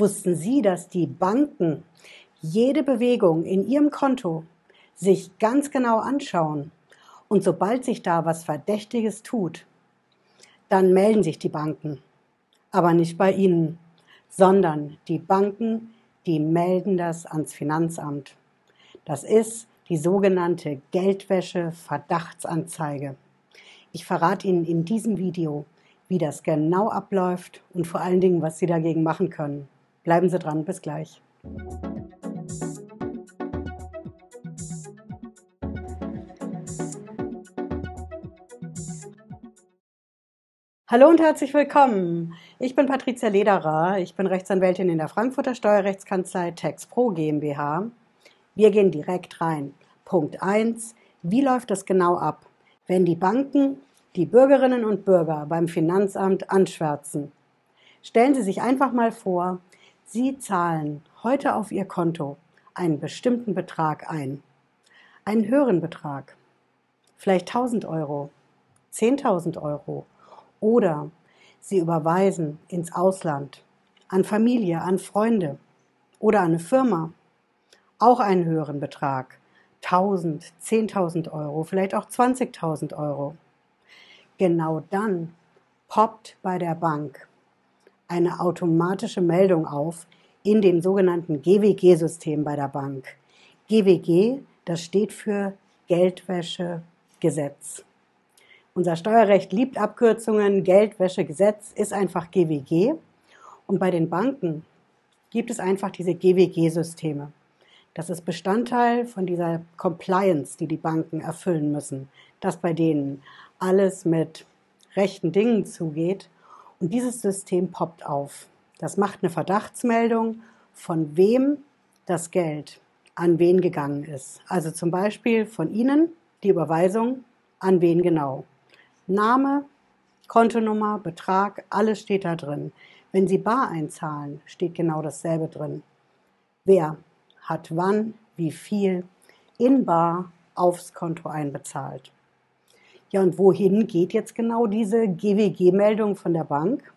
Wussten Sie, dass die Banken jede Bewegung in Ihrem Konto sich ganz genau anschauen und sobald sich da was Verdächtiges tut, dann melden sich die Banken. Aber nicht bei Ihnen, sondern die Banken, die melden das ans Finanzamt. Das ist die sogenannte Geldwäsche-Verdachtsanzeige. Ich verrate Ihnen in diesem Video, wie das genau abläuft und vor allen Dingen, was Sie dagegen machen können. Bleiben Sie dran, bis gleich. Hallo und herzlich willkommen. Ich bin Patricia Lederer. Ich bin Rechtsanwältin in der Frankfurter Steuerrechtskanzlei TaxPro GmbH. Wir gehen direkt rein. Punkt 1. Wie läuft das genau ab, wenn die Banken die Bürgerinnen und Bürger beim Finanzamt anschwärzen? Stellen Sie sich einfach mal vor, Sie zahlen heute auf Ihr Konto einen bestimmten Betrag ein. Einen höheren Betrag. Vielleicht 1000 Euro, 10.000 Euro oder Sie überweisen ins Ausland, an Familie, an Freunde oder an eine Firma auch einen höheren Betrag, 1000, 10.000 Euro, vielleicht auch 20.000 Euro. Genau dann poppt bei der Bank eine automatische Meldung auf in dem sogenannten GWG-System bei der Bank. GWG, das steht für Geldwäschegesetz. Unser Steuerrecht liebt Abkürzungen. Geldwäschegesetz ist einfach GWG. Und bei den Banken gibt es einfach diese GWG-Systeme. Das ist Bestandteil von dieser Compliance, die die Banken erfüllen müssen, dass bei denen alles mit rechten Dingen zugeht. Und dieses System poppt auf. Das macht eine Verdachtsmeldung, von wem das Geld an wen gegangen ist. Also zum Beispiel von Ihnen die Überweisung an wen genau. Name, Kontonummer, Betrag, alles steht da drin. Wenn Sie bar einzahlen, steht genau dasselbe drin. Wer hat wann, wie viel in bar aufs Konto einbezahlt. Ja, und wohin geht jetzt genau diese GWG-Meldung von der Bank?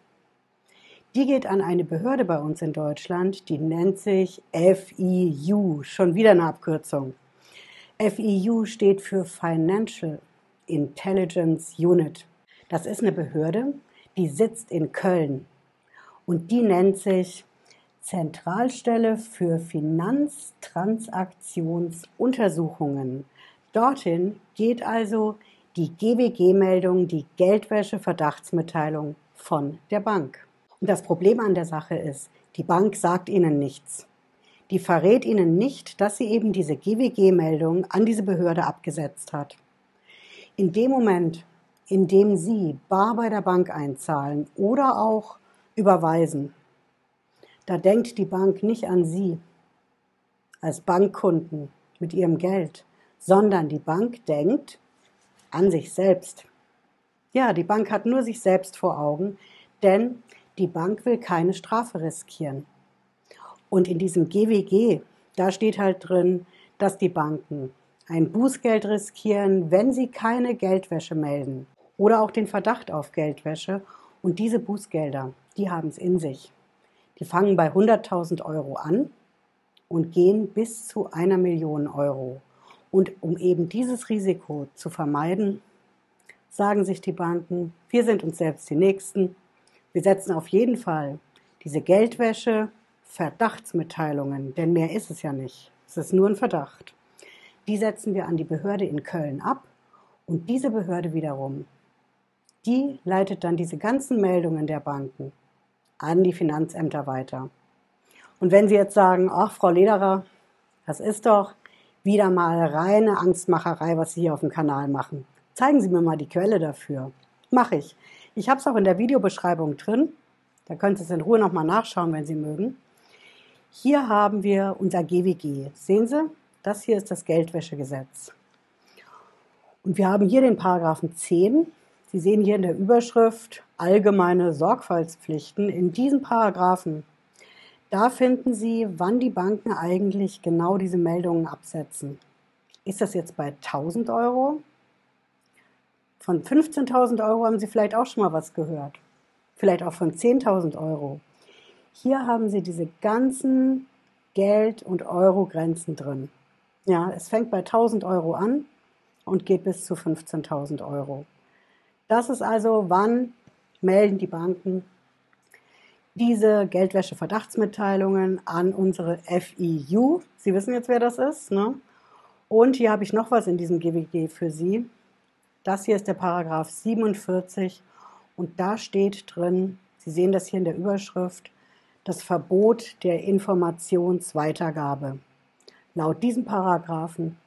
Die geht an eine Behörde bei uns in Deutschland, die nennt sich FIU, schon wieder eine Abkürzung. FIU steht für Financial Intelligence Unit. Das ist eine Behörde, die sitzt in Köln und die nennt sich Zentralstelle für Finanztransaktionsuntersuchungen. Dorthin geht also die GWG-Meldung, die Geldwäsche-Verdachtsmitteilung von der Bank. Und das Problem an der Sache ist, die Bank sagt Ihnen nichts. Die verrät Ihnen nicht, dass sie eben diese GWG-Meldung an diese Behörde abgesetzt hat. In dem Moment, in dem Sie bar bei der Bank einzahlen oder auch überweisen, da denkt die Bank nicht an Sie als Bankkunden mit Ihrem Geld, sondern die Bank denkt an sich selbst. Ja, die Bank hat nur sich selbst vor Augen, denn die Bank will keine Strafe riskieren. Und in diesem GWG, da steht halt drin, dass die Banken ein Bußgeld riskieren, wenn sie keine Geldwäsche melden oder auch den Verdacht auf Geldwäsche. Und diese Bußgelder, die haben es in sich. Die fangen bei 100.000 Euro an und gehen bis zu einer Million Euro. Und um eben dieses Risiko zu vermeiden, sagen sich die Banken, wir sind uns selbst die Nächsten. Wir setzen auf jeden Fall diese Geldwäsche, Verdachtsmitteilungen, denn mehr ist es ja nicht. Es ist nur ein Verdacht. Die setzen wir an die Behörde in Köln ab und diese Behörde wiederum, die leitet dann diese ganzen Meldungen der Banken an die Finanzämter weiter. Und wenn Sie jetzt sagen, ach, Frau Lederer, das ist doch wieder mal reine Angstmacherei, was Sie hier auf dem Kanal machen. Zeigen Sie mir mal die Quelle dafür. Mache ich. Ich habe es auch in der Videobeschreibung drin. Da können Sie es in Ruhe nochmal nachschauen, wenn Sie mögen. Hier haben wir unser GWG. Sehen Sie? Das hier ist das Geldwäschegesetz. Und wir haben hier den Paragraphen 10. Sie sehen hier in der Überschrift allgemeine Sorgfaltspflichten. In diesem Paragraphen, da finden Sie, wann die Banken eigentlich genau diese Meldungen absetzen. Ist das jetzt bei 1000 Euro? Von 15.000 Euro haben Sie vielleicht auch schon mal was gehört. Vielleicht auch von 10.000 Euro. Hier haben Sie diese ganzen Geld- und Euro-Grenzen drin. Ja, es fängt bei 1000 Euro an und geht bis zu 15.000 Euro. Das ist also, wann melden die Banken diese Geldwäsche-Verdachtsmitteilungen an unsere FIU. Sie wissen jetzt, wer das ist. Ne? Und hier habe ich noch was in diesem GWG für Sie. Das hier ist der Paragraph 47 und da steht drin, Sie sehen das hier in der Überschrift, das Verbot der Informationsweitergabe. Laut diesem Paragraphen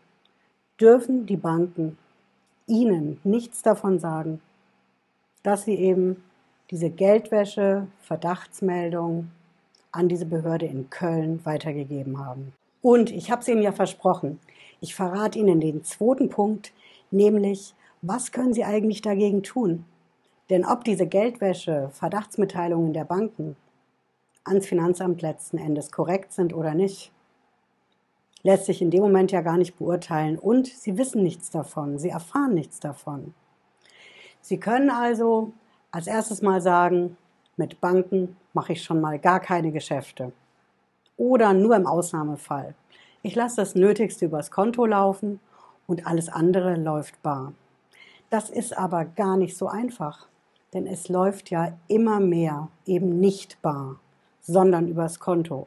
dürfen die Banken Ihnen nichts davon sagen, dass Sie eben diese Geldwäsche, Verdachtsmeldung an diese Behörde in Köln weitergegeben haben. Und ich habe es Ihnen ja versprochen, ich verrate Ihnen den zweiten Punkt, nämlich, was können Sie eigentlich dagegen tun? Denn ob diese Geldwäsche, Verdachtsmitteilungen der Banken ans Finanzamt letzten Endes korrekt sind oder nicht, lässt sich in dem Moment ja gar nicht beurteilen. Und Sie wissen nichts davon, Sie erfahren nichts davon. Sie können also als erstes mal sagen, mit Banken mache ich schon mal gar keine Geschäfte. Oder nur im Ausnahmefall. Ich lasse das Nötigste übers Konto laufen und alles andere läuft bar. Das ist aber gar nicht so einfach, denn es läuft ja immer mehr eben nicht bar, sondern übers Konto.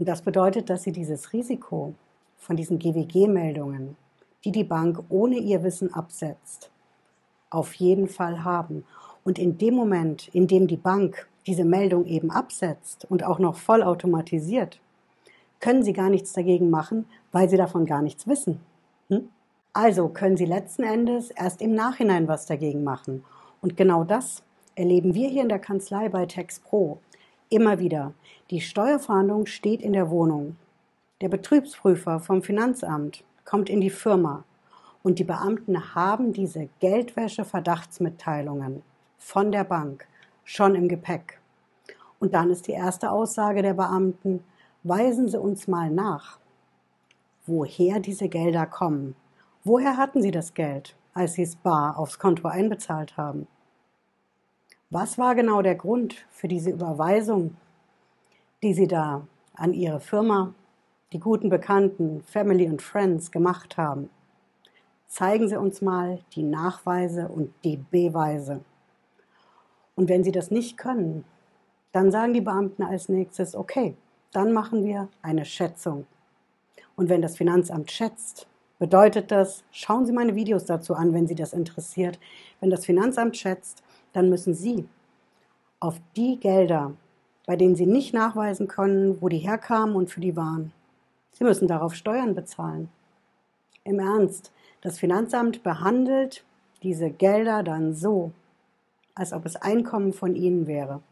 Und das bedeutet, dass Sie dieses Risiko von diesen GWG-Meldungen, die die Bank ohne Ihr Wissen absetzt, auf jeden Fall haben. Und in dem Moment, in dem die Bank diese Meldung eben absetzt und auch noch vollautomatisiert, können Sie gar nichts dagegen machen, weil Sie davon gar nichts wissen. Hm? Also können Sie letzten Endes erst im Nachhinein was dagegen machen. Und genau das erleben wir hier in der Kanzlei bei TexPro immer wieder. Die Steuerfahndung steht in der Wohnung. Der Betriebsprüfer vom Finanzamt kommt in die Firma und die Beamten haben diese Geldwäsche-Verdachtsmitteilungen von der Bank schon im Gepäck. Und dann ist die erste Aussage der Beamten, weisen Sie uns mal nach, woher diese Gelder kommen. Woher hatten Sie das Geld, als Sie es bar aufs Konto einbezahlt haben? Was war genau der Grund für diese Überweisung, die Sie da an Ihre Firma, die guten Bekannten, Family und Friends gemacht haben? Zeigen Sie uns mal die Nachweise und die Beweise. Und wenn sie das nicht können, dann sagen die Beamten als nächstes, okay, dann machen wir eine Schätzung. Und wenn das Finanzamt schätzt, bedeutet das, schauen Sie meine Videos dazu an, wenn Sie das interessiert. Wenn das Finanzamt schätzt, dann müssen Sie auf die Gelder, bei denen Sie nicht nachweisen können, wo die herkamen und für die waren, Sie müssen darauf Steuern bezahlen. Im Ernst, das Finanzamt behandelt diese Gelder dann so, als ob es Einkommen von ihnen wäre.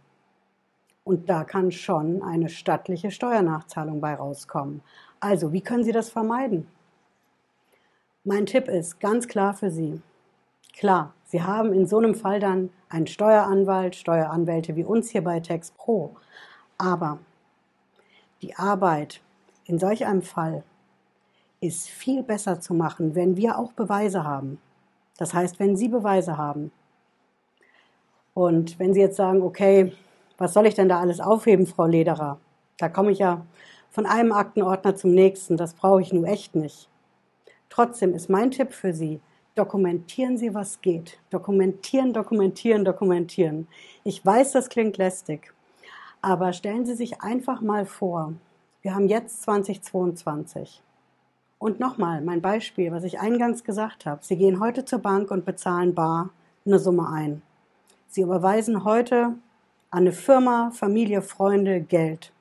Und da kann schon eine stattliche Steuernachzahlung bei rauskommen. Also, wie können Sie das vermeiden? Mein Tipp ist ganz klar für Sie. Klar, Sie haben in so einem Fall dann einen Steueranwalt, Steueranwälte wie uns hier bei Tex Pro. Aber die Arbeit in solch einem Fall ist viel besser zu machen, wenn wir auch Beweise haben. Das heißt, wenn Sie Beweise haben, und wenn Sie jetzt sagen, okay, was soll ich denn da alles aufheben, Frau Lederer? Da komme ich ja von einem Aktenordner zum nächsten. Das brauche ich nun echt nicht. Trotzdem ist mein Tipp für Sie, dokumentieren Sie, was geht. Dokumentieren, dokumentieren, dokumentieren. Ich weiß, das klingt lästig, aber stellen Sie sich einfach mal vor, wir haben jetzt 2022. Und nochmal mein Beispiel, was ich eingangs gesagt habe. Sie gehen heute zur Bank und bezahlen bar eine Summe ein. Sie überweisen heute an eine Firma, Familie, Freunde Geld.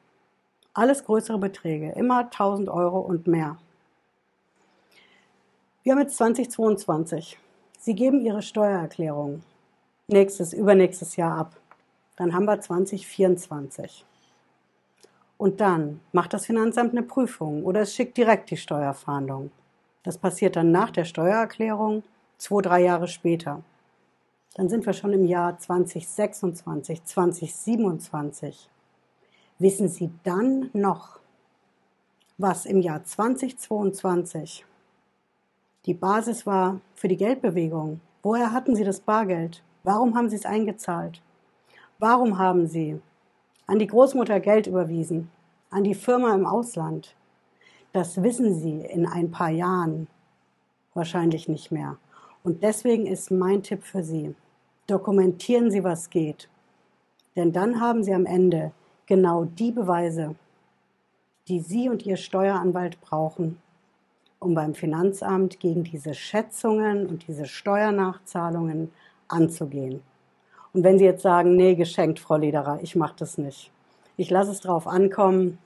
Alles größere Beträge, immer 1000 Euro und mehr. Wir haben jetzt 2022. Sie geben Ihre Steuererklärung nächstes, übernächstes Jahr ab. Dann haben wir 2024. Und dann macht das Finanzamt eine Prüfung oder es schickt direkt die Steuerfahndung. Das passiert dann nach der Steuererklärung, zwei, drei Jahre später dann sind wir schon im Jahr 2026, 2027. Wissen Sie dann noch, was im Jahr 2022 die Basis war für die Geldbewegung? Woher hatten Sie das Bargeld? Warum haben Sie es eingezahlt? Warum haben Sie an die Großmutter Geld überwiesen, an die Firma im Ausland. Das wissen Sie in ein paar Jahren wahrscheinlich nicht mehr. Und deswegen ist mein Tipp für Sie, dokumentieren Sie, was geht. Denn dann haben Sie am Ende genau die Beweise, die Sie und Ihr Steueranwalt brauchen, um beim Finanzamt gegen diese Schätzungen und diese Steuernachzahlungen anzugehen. Und wenn Sie jetzt sagen, nee, geschenkt, Frau Lederer, ich mache das nicht. Ich lasse es drauf ankommen.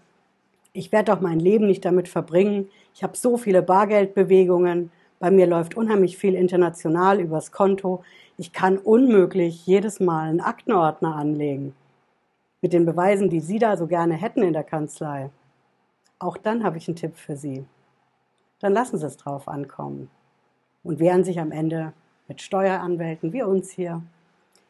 Ich werde doch mein Leben nicht damit verbringen. Ich habe so viele Bargeldbewegungen. Bei mir läuft unheimlich viel international übers Konto. Ich kann unmöglich jedes Mal einen Aktenordner anlegen. Mit den Beweisen, die Sie da so gerne hätten in der Kanzlei. Auch dann habe ich einen Tipp für Sie dann lassen Sie es drauf ankommen und wehren sich am Ende mit Steueranwälten wie uns hier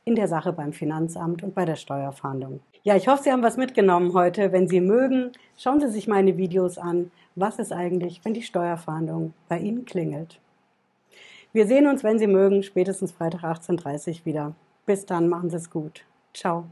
in der Sache beim Finanzamt und bei der Steuerfahndung. Ja, ich hoffe, Sie haben was mitgenommen heute. Wenn Sie mögen, schauen Sie sich meine Videos an. Was ist eigentlich, wenn die Steuerfahndung bei Ihnen klingelt? Wir sehen uns, wenn Sie mögen, spätestens Freitag 18.30 Uhr wieder. Bis dann, machen Sie es gut. Ciao.